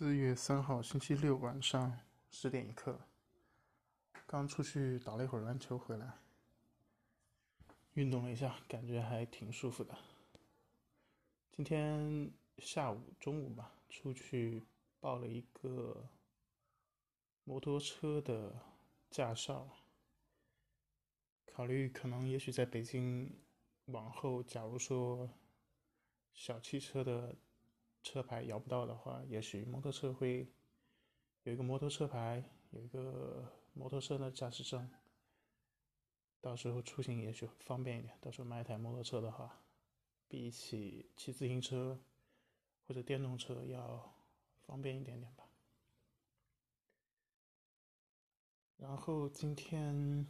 四月三号星期六晚上十点一刻，刚出去打了一会儿篮球回来，运动了一下，感觉还挺舒服的。今天下午、中午吧，出去报了一个摩托车的驾照，考虑可能也许在北京往后，假如说小汽车的。车牌摇不到的话，也许摩托车会有一个摩托车牌，有一个摩托车的驾驶证，到时候出行也许方便一点。到时候买一台摩托车的话，比起骑自行车或者电动车要方便一点点吧。然后今天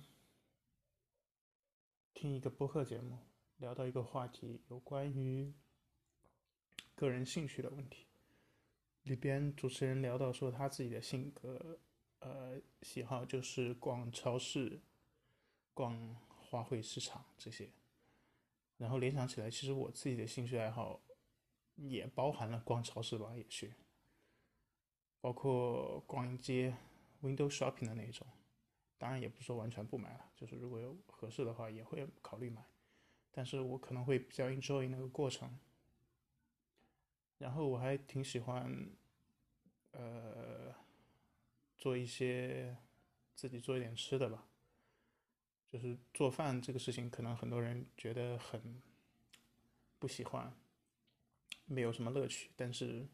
听一个播客节目，聊到一个话题，有关于。个人兴趣的问题，里边主持人聊到说他自己的性格，呃，喜好就是逛超市、逛花卉市场这些，然后联想起来，其实我自己的兴趣爱好也包含了逛超市吧，也是，包括逛街、window shopping 的那种，当然也不是说完全不买了，就是如果有合适的话也会考虑买，但是我可能会比较 enjoy 那个过程。然后我还挺喜欢，呃，做一些自己做一点吃的吧。就是做饭这个事情，可能很多人觉得很不喜欢，没有什么乐趣。但是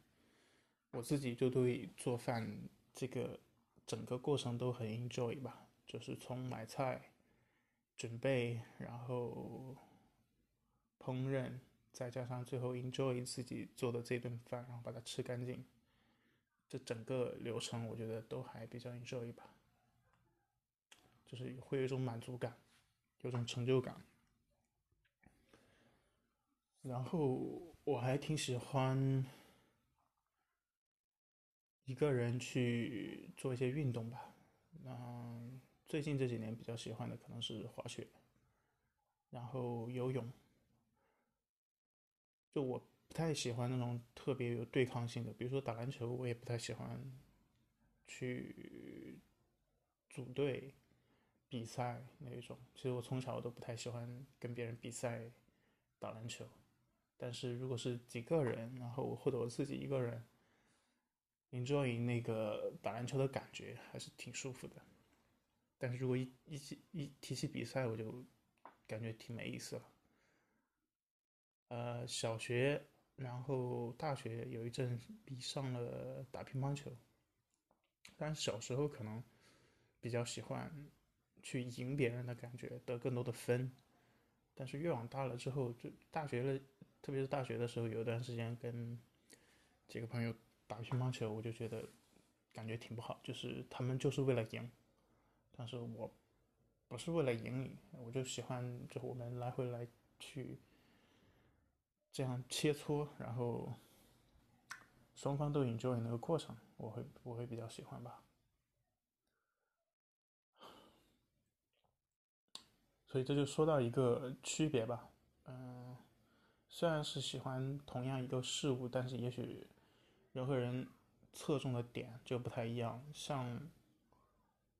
我自己就对做饭这个整个过程都很 enjoy 吧。就是从买菜、准备，然后烹饪。再加上最后 enjoy 自己做的这顿饭，然后把它吃干净，这整个流程我觉得都还比较 enjoy 吧，就是会有一种满足感，有种成就感。然后我还挺喜欢一个人去做一些运动吧。嗯，最近这几年比较喜欢的可能是滑雪，然后游泳。就我不太喜欢那种特别有对抗性的，比如说打篮球，我也不太喜欢去组队比赛那一种。其实我从小都不太喜欢跟别人比赛打篮球，但是如果是几个人，然后或者我自己一个人，enjoy 那个打篮球的感觉，还是挺舒服的。但是如果一一起一提起比赛，我就感觉挺没意思了。呃，小学，然后大学有一阵比上了打乒乓球，但是小时候可能比较喜欢去赢别人的感觉，得更多的分。但是越往大了之后，就大学了，特别是大学的时候，有一段时间跟几个朋友打乒乓球，我就觉得感觉挺不好，就是他们就是为了赢，但是我不是为了赢你，我就喜欢就我们来回来去。这样切磋，然后双方都 enjoy 那个过程，我会我会比较喜欢吧。所以这就说到一个区别吧，嗯，虽然是喜欢同样一个事物，但是也许人和人侧重的点就不太一样。像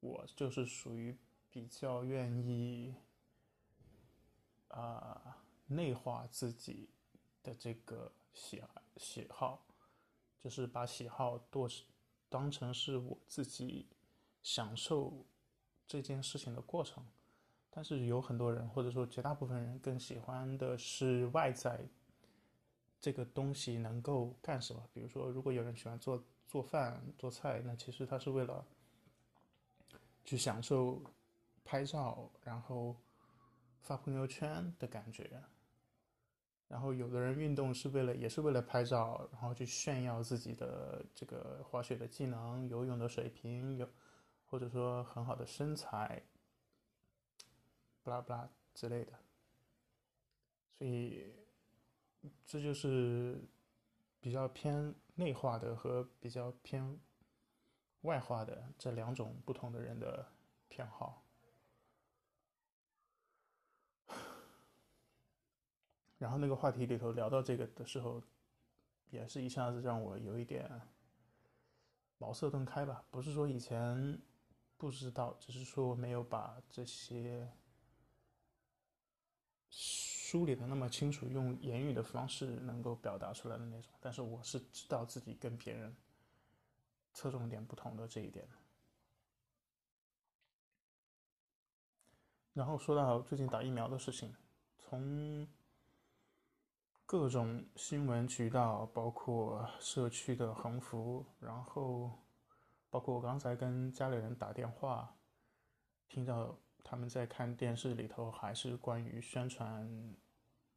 我就是属于比较愿意啊内化自己。的这个喜喜好，就是把喜好多当成是我自己享受这件事情的过程。但是有很多人，或者说绝大部分人，更喜欢的是外在这个东西能够干什么。比如说，如果有人喜欢做做饭、做菜，那其实他是为了去享受拍照，然后发朋友圈的感觉。然后有的人运动是为了，也是为了拍照，然后去炫耀自己的这个滑雪的技能、游泳的水平，有或者说很好的身材，不拉不拉之类的。所以这就是比较偏内化的和比较偏外化的这两种不同的人的偏好。然后那个话题里头聊到这个的时候，也是一下子让我有一点茅塞顿开吧。不是说以前不知道，只是说没有把这些梳理的那么清楚，用言语的方式能够表达出来的那种。但是我是知道自己跟别人侧重点不同的这一点。然后说到最近打疫苗的事情，从各种新闻渠道，包括社区的横幅，然后包括我刚才跟家里人打电话，听到他们在看电视里头还是关于宣传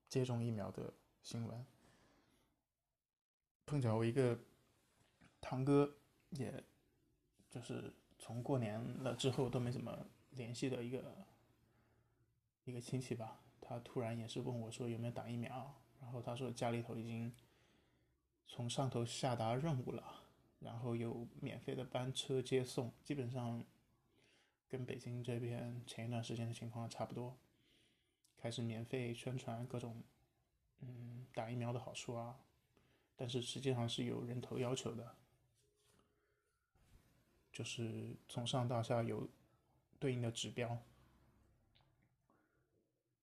接种疫苗的新闻。碰巧我一个堂哥，也就是从过年了之后都没怎么联系的一个。一个亲戚吧，他突然也是问我说有没有打疫苗，然后他说家里头已经从上头下达任务了，然后有免费的班车接送，基本上跟北京这边前一段时间的情况差不多，开始免费宣传各种嗯打疫苗的好处啊，但是实际上是有人头要求的，就是从上到下有对应的指标。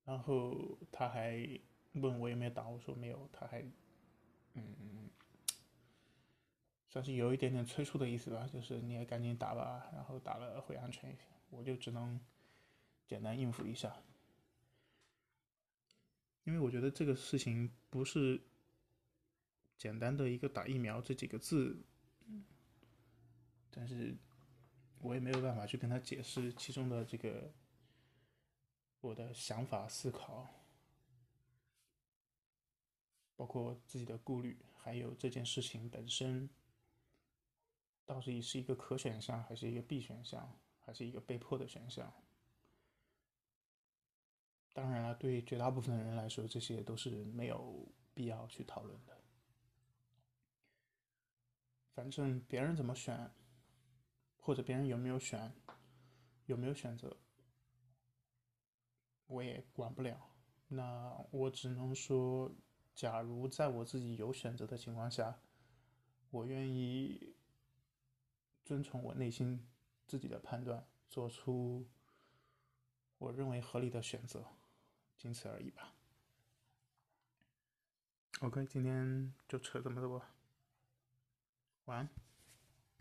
然后他还问我有没有打，我说没有。他还，嗯，算是有一点点催促的意思吧，就是你也赶紧打吧，然后打了会安全一些。我就只能简单应付一下，因为我觉得这个事情不是简单的一个打疫苗这几个字，但是我也没有办法去跟他解释其中的这个。我的想法、思考，包括自己的顾虑，还有这件事情本身，到底是一个可选项，还是一个必选项，还是一个被迫的选项？当然了，对绝大部分的人来说，这些都是没有必要去讨论的。反正别人怎么选，或者别人有没有选，有没有选择。我也管不了，那我只能说，假如在我自己有选择的情况下，我愿意遵从我内心自己的判断，做出我认为合理的选择，仅此而已吧。OK，今天就扯这么多，晚安。